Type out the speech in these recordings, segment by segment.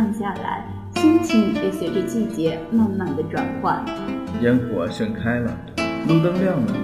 暗下来，心情也随着季节慢慢的转换。烟火盛开了，路灯亮了，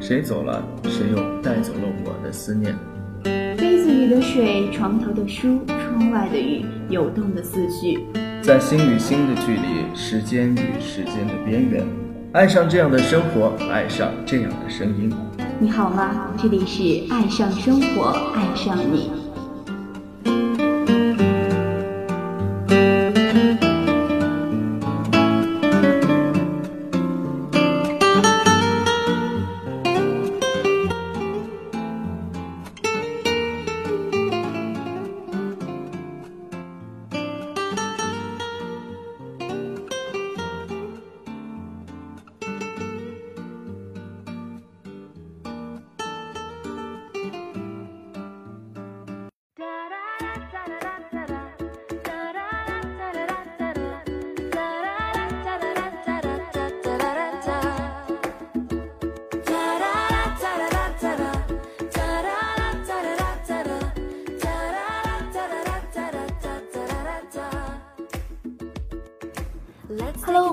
谁走了，谁又带走了我的思念。杯子里的水，床头的书，窗外的雨，游动的思绪，在心与心的距离，时间与时间的边缘，爱上这样的生活，爱上这样的声音。你好吗？这里是爱上生活，爱上你。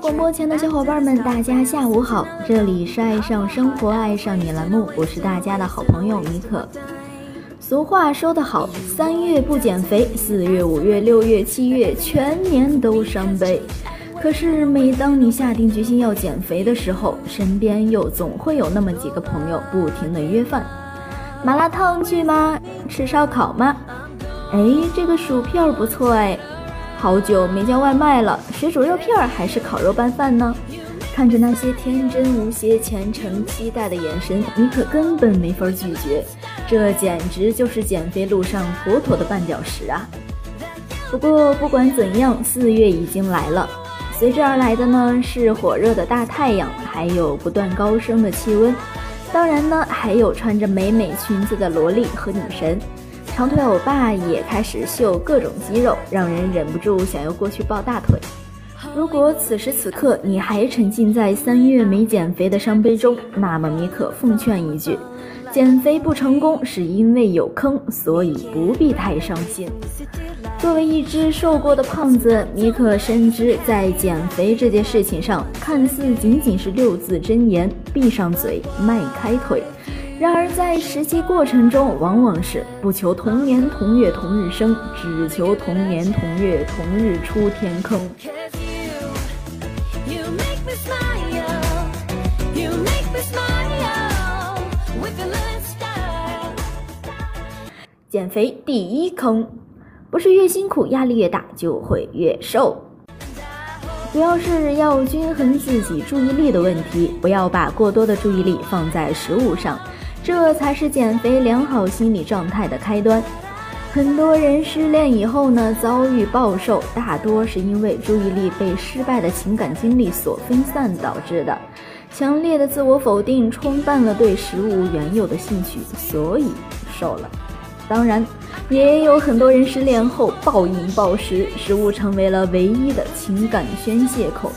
广播前的小伙伴们，大家下午好，这里是爱上生活、爱上你栏目，我是大家的好朋友米可。俗话说得好，三月不减肥，四月、五月、六月、七月，全年都伤悲。可是每当你下定决心要减肥的时候，身边又总会有那么几个朋友不停的约饭：麻辣烫去吗？吃烧烤吗？哎，这个薯片不错哎。好久没叫外卖了，水煮肉片还是烤肉拌饭呢？看着那些天真无邪、虔诚期待的眼神，你可根本没法拒绝。这简直就是减肥路上妥妥的绊脚石啊！不过不管怎样，四月已经来了，随之而来的呢是火热的大太阳，还有不断高升的气温，当然呢还有穿着美美裙子的萝莉和女神。长腿欧巴也开始秀各种肌肉，让人忍不住想要过去抱大腿。如果此时此刻你还沉浸在三月没减肥的伤悲中，那么米可奉劝一句：减肥不成功是因为有坑，所以不必太伤心。作为一只瘦过的胖子，米可深知在减肥这件事情上，看似仅仅是六字真言：闭上嘴，迈开腿。然而，在实际过程中，往往是不求同年同月同日生，只求同年同月同日出天坑。减肥第一坑，不是越辛苦压力越大就会越瘦，主要是要均衡自己注意力的问题，不要把过多的注意力放在食物上。这才是减肥良好心理状态的开端。很多人失恋以后呢，遭遇暴瘦，大多是因为注意力被失败的情感经历所分散导致的。强烈的自我否定冲淡了对食物原有的兴趣，所以瘦了。当然，也有很多人失恋后暴饮暴食，食物成为了唯一的情感宣泄口。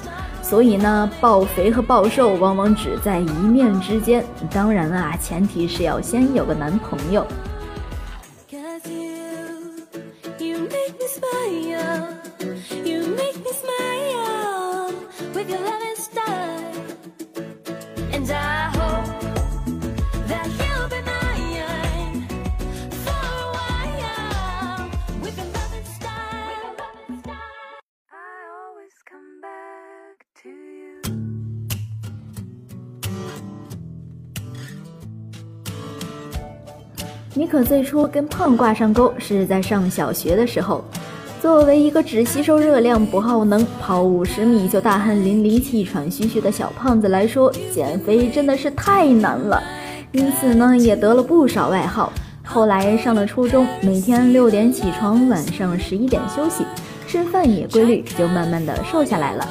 所以呢，暴肥和暴瘦往往只在一面之间。当然啊，前提是要先有个男朋友。妮可最初跟胖挂上钩是在上小学的时候。作为一个只吸收热量不耗能、跑五十米就大汗淋漓、气喘吁吁的小胖子来说，减肥真的是太难了。因此呢，也得了不少外号。后来上了初中，每天六点起床，晚上十一点休息，吃饭也规律，就慢慢的瘦下来了。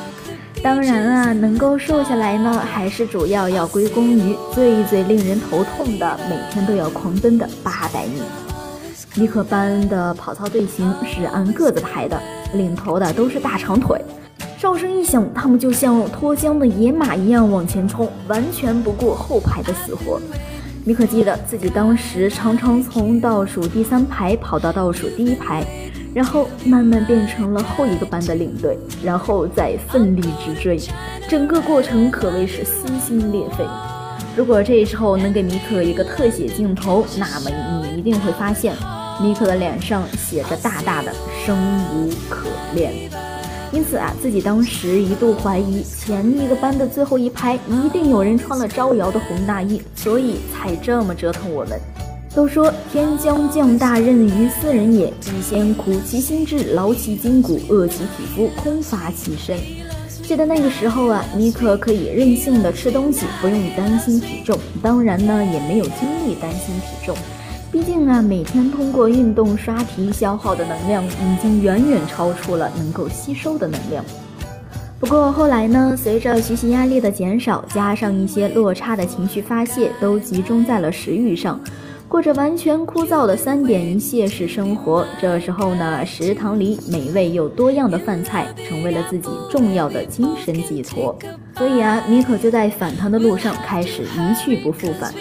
当然啊，能够瘦下来呢，还是主要要归功于最最令人头痛的每天都要狂奔的八百米。尼克班的跑操队形是按个子排的，领头的都是大长腿。哨声一响，他们就像脱缰的野马一样往前冲，完全不顾后排的死活。尼克记得自己当时常常从倒数第三排跑到倒数第一排。然后慢慢变成了后一个班的领队，然后再奋力直追，整个过程可谓是撕心裂肺。如果这时候能给米可一个特写镜头，那么你一定会发现，米可的脸上写着大大的“生无可恋”。因此啊，自己当时一度怀疑前一个班的最后一排一定有人穿了招摇的红大衣，所以才这么折腾我们。都说天将降大任于斯人也，必先苦其心志，劳其筋骨，饿其体肤，空乏其身。记得那个时候啊，尼可可以任性的吃东西，不用担心体重，当然呢，也没有精力担心体重。毕竟啊，每天通过运动刷题消耗的能量，已经远远超出了能够吸收的能量。不过后来呢，随着学习压力的减少，加上一些落差的情绪发泄，都集中在了食欲上。过着完全枯燥的三点一线式生活，这时候呢，食堂里美味又多样的饭菜成为了自己重要的精神寄托。所以啊，米可就在返堂的路上开始一去不复返。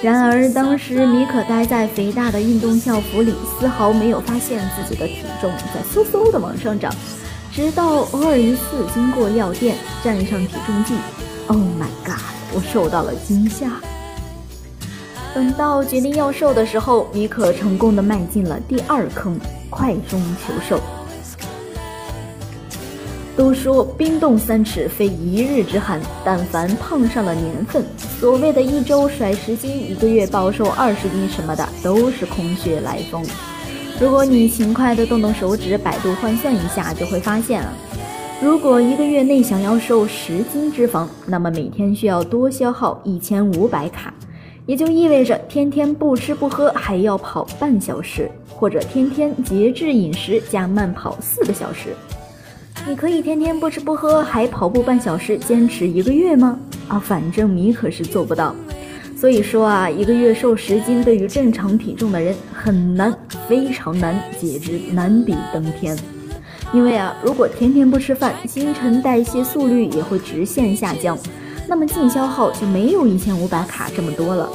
然而，当时米可待在肥大的运动校服里，丝毫没有发现自己的体重在嗖嗖的往上涨，直到偶尔一次经过药店，站上体重计，Oh my god，我受到了惊吓。等到决定要瘦的时候，米可成功的迈进了第二坑——快中求瘦。都说冰冻三尺非一日之寒，但凡碰上了年份，所谓的一周甩十斤、一个月暴瘦二十斤什么的，都是空穴来风。如果你勤快的动动手指，百度换算一下，就会发现啊，如果一个月内想要瘦十斤脂肪，那么每天需要多消耗一千五百卡。也就意味着天天不吃不喝还要跑半小时，或者天天节制饮食加慢跑四个小时。你可以天天不吃不喝还跑步半小时，坚持一个月吗？啊，反正你可是做不到。所以说啊，一个月瘦十斤对于正常体重的人很难，非常难，简直难比登天。因为啊，如果天天不吃饭，新陈代谢速率也会直线下降。那么净消耗就没有一千五百卡这么多了，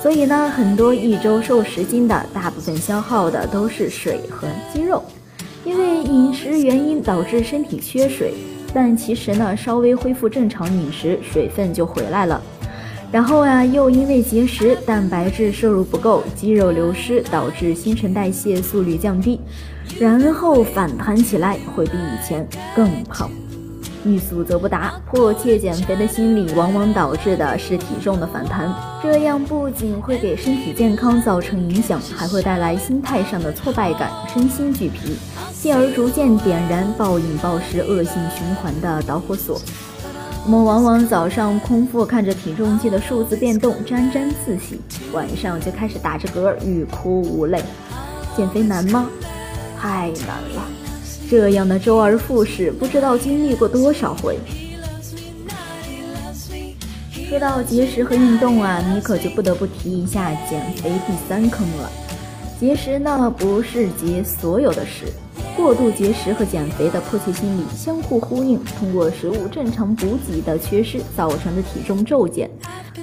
所以呢，很多一周瘦十斤的，大部分消耗的都是水和肌肉，因为饮食原因导致身体缺水，但其实呢，稍微恢复正常饮食，水分就回来了。然后啊，又因为节食，蛋白质摄入不够，肌肉流失，导致新陈代谢速率降低，然后反弹起来会比以前更胖。欲速则不达，迫切减肥的心理往往导致的是体重的反弹，这样不仅会给身体健康造成影响，还会带来心态上的挫败感，身心俱疲，进而逐渐点燃暴饮暴食恶性循环的导火索。我们往往早上空腹看着体重计的数字变动，沾沾自喜，晚上就开始打着嗝，欲哭无泪。减肥难吗？太难了。这样的周而复始，不知道经历过多少回。说到节食和运动啊，你可就不得不提一下减肥第三坑了。节食呢，不是节所有的食，过度节食和减肥的迫切心理相互呼应，通过食物正常补给的缺失造成的体重骤减，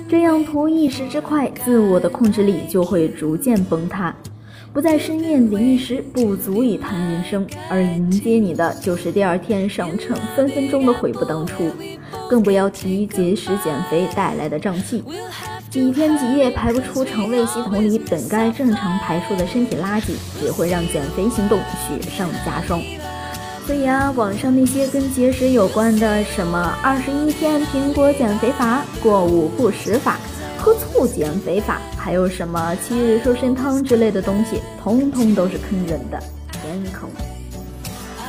这样图一时之快，自我的控制力就会逐渐崩塌。不在深夜里一时，不足以谈人生，而迎接你的就是第二天上称，分分钟的悔不当初。更不要提节食减肥带来的胀气，几天几夜排不出肠胃系统里本该正常排出的身体垃圾，只会让减肥行动雪上加霜。所以啊，网上那些跟节食有关的，什么二十一天苹果减肥法、过午不食法。喝醋减肥法，还有什么七日瘦身汤之类的东西，通通都是坑人的天坑。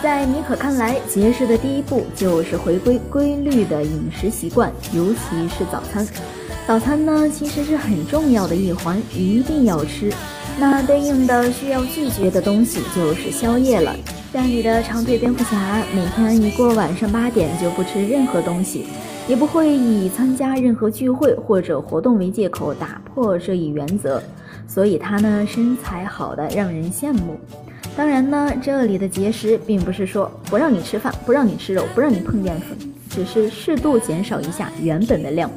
在米可看来，节食的第一步就是回归规律的饮食习惯，尤其是早餐。早餐呢，其实是很重要的一环，一定要吃。那对应的需要拒绝的东西就是宵夜了。像你的长腿蝙蝠侠，每天一过晚上八点就不吃任何东西。也不会以参加任何聚会或者活动为借口打破这一原则，所以他呢身材好的让人羡慕。当然呢，这里的节食并不是说不让你吃饭、不让你吃肉、不让你碰淀粉，只是适度减少一下原本的量。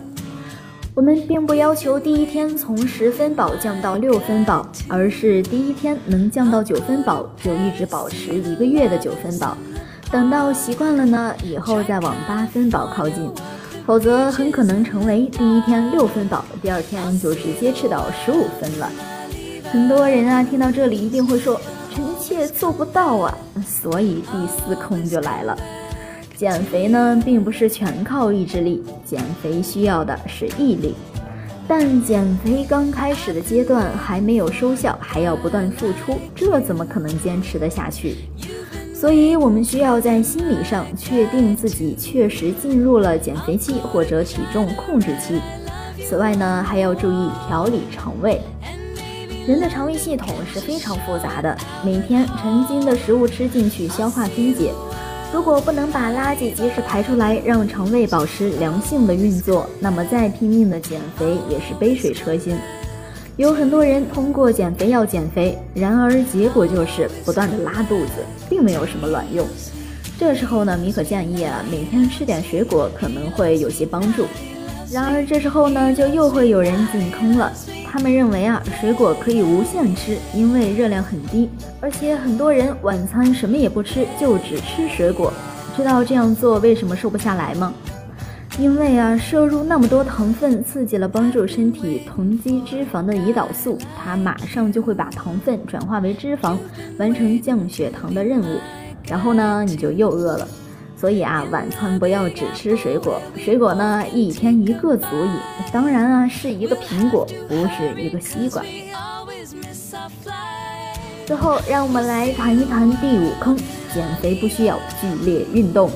我们并不要求第一天从十分饱降到六分饱，而是第一天能降到九分饱，就一直保持一个月的九分饱。等到习惯了呢，以后再往八分饱靠近，否则很可能成为第一天六分饱，第二天就直接吃到十五分了。很多人啊，听到这里一定会说：“臣妾做不到啊！”所以第四空就来了。减肥呢，并不是全靠意志力，减肥需要的是毅力。但减肥刚开始的阶段还没有收效，还要不断付出，这怎么可能坚持得下去？所以，我们需要在心理上确定自己确实进入了减肥期或者体重控制期。此外呢，还要注意调理肠胃。人的肠胃系统是非常复杂的，每天成斤的食物吃进去，消化分解。如果不能把垃圾及时排出来，让肠胃保持良性的运作，那么再拼命的减肥也是杯水车薪。有很多人通过减肥药减肥，然而结果就是不断的拉肚子，并没有什么卵用。这时候呢，米可建议啊，每天吃点水果可能会有些帮助。然而这时候呢，就又会有人进坑了。他们认为啊，水果可以无限吃，因为热量很低，而且很多人晚餐什么也不吃，就只吃水果。知道这样做为什么瘦不下来吗？因为啊，摄入那么多糖分，刺激了帮助身体囤积脂肪的胰岛素，它马上就会把糖分转化为脂肪，完成降血糖的任务。然后呢，你就又饿了。所以啊，晚餐不要只吃水果，水果呢一天一个足矣。当然啊，是一个苹果，不是一个西瓜。最后，让我们来谈一谈第五坑：减肥不需要剧烈运动。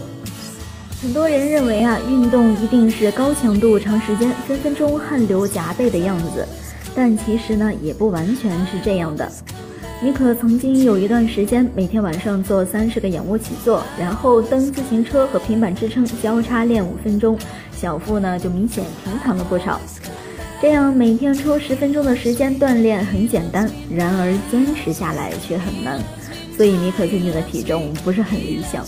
很多人认为啊，运动一定是高强度、长时间、分分钟汗流浃背的样子，但其实呢，也不完全是这样的。妮可曾经有一段时间，每天晚上做三十个仰卧起坐，然后蹬自行车和平板支撑交叉练五分钟，小腹呢就明显平坦了不少。这样每天抽十分钟的时间锻炼很简单，然而坚持下来却很难，所以妮可最近的体重不是很理想。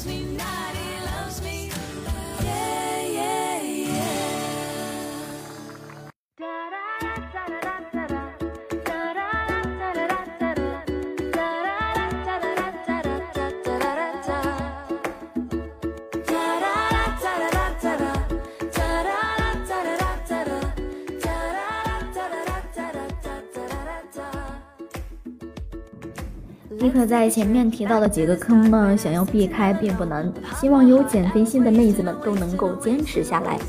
妮可在前面提到的几个坑呢，想要避开并不难，希望有减肥心的妹子们都能够坚持下来。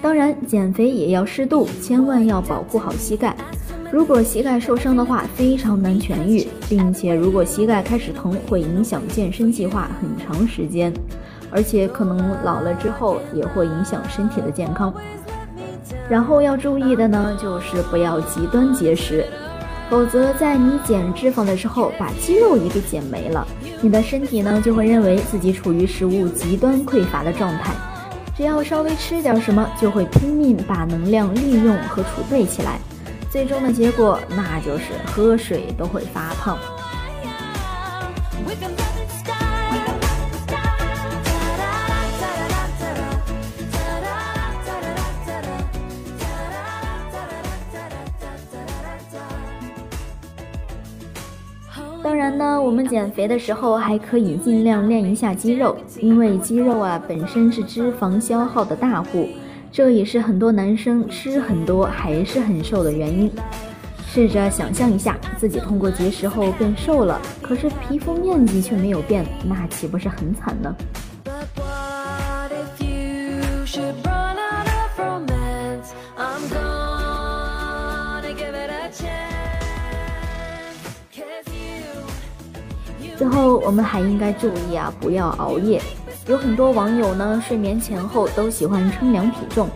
当然，减肥也要适度，千万要保护好膝盖。如果膝盖受伤的话，非常难痊愈，并且如果膝盖开始疼，会影响健身计划很长时间，而且可能老了之后也会影响身体的健康。然后要注意的呢，就是不要极端节食。否则，在你减脂肪的时候，把肌肉也给减没了，你的身体呢就会认为自己处于食物极端匮乏的状态，只要稍微吃点什么，就会拼命把能量利用和储备起来，最终的结果那就是喝水都会发胖。当然呢，我们减肥的时候还可以尽量练一下肌肉，因为肌肉啊本身是脂肪消耗的大户，这也是很多男生吃很多还是很瘦的原因。试着想象一下，自己通过节食后变瘦了，可是皮肤面积却没有变，那岂不是很惨呢？最后，我们还应该注意啊，不要熬夜。有很多网友呢，睡眠前后都喜欢称量体重，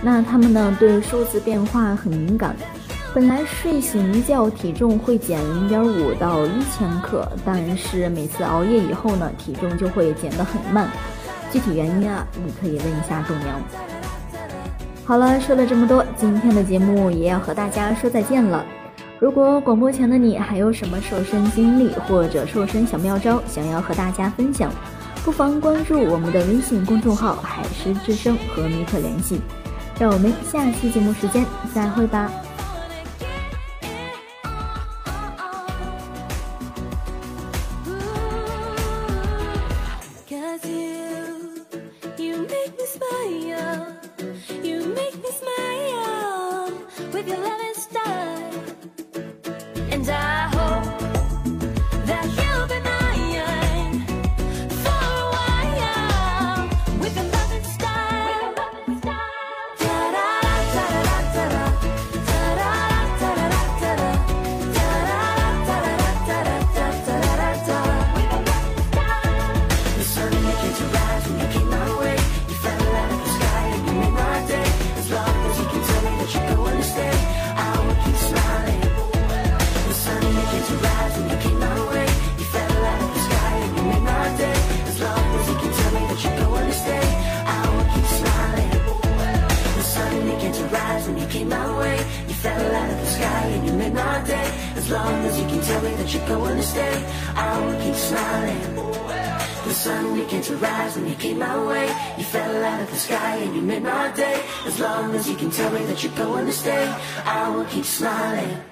那他们呢，对数字变化很敏感。本来睡醒一觉，体重会减零点五到一千克，但是每次熬夜以后呢，体重就会减得很慢。具体原因啊，你可以问一下度娘。好了，说了这么多，今天的节目也要和大家说再见了。如果广播前的你还有什么瘦身经历或者瘦身小妙招想要和大家分享，不妨关注我们的微信公众号“海狮之声”和米可联系。让我们下期节目时间再会吧。As long as you can tell me that you're going to stay, I will keep smiling. The sun began to rise when you came my way. You fell out of the sky and you made my day. As long as you can tell me that you're going to stay, I will keep smiling.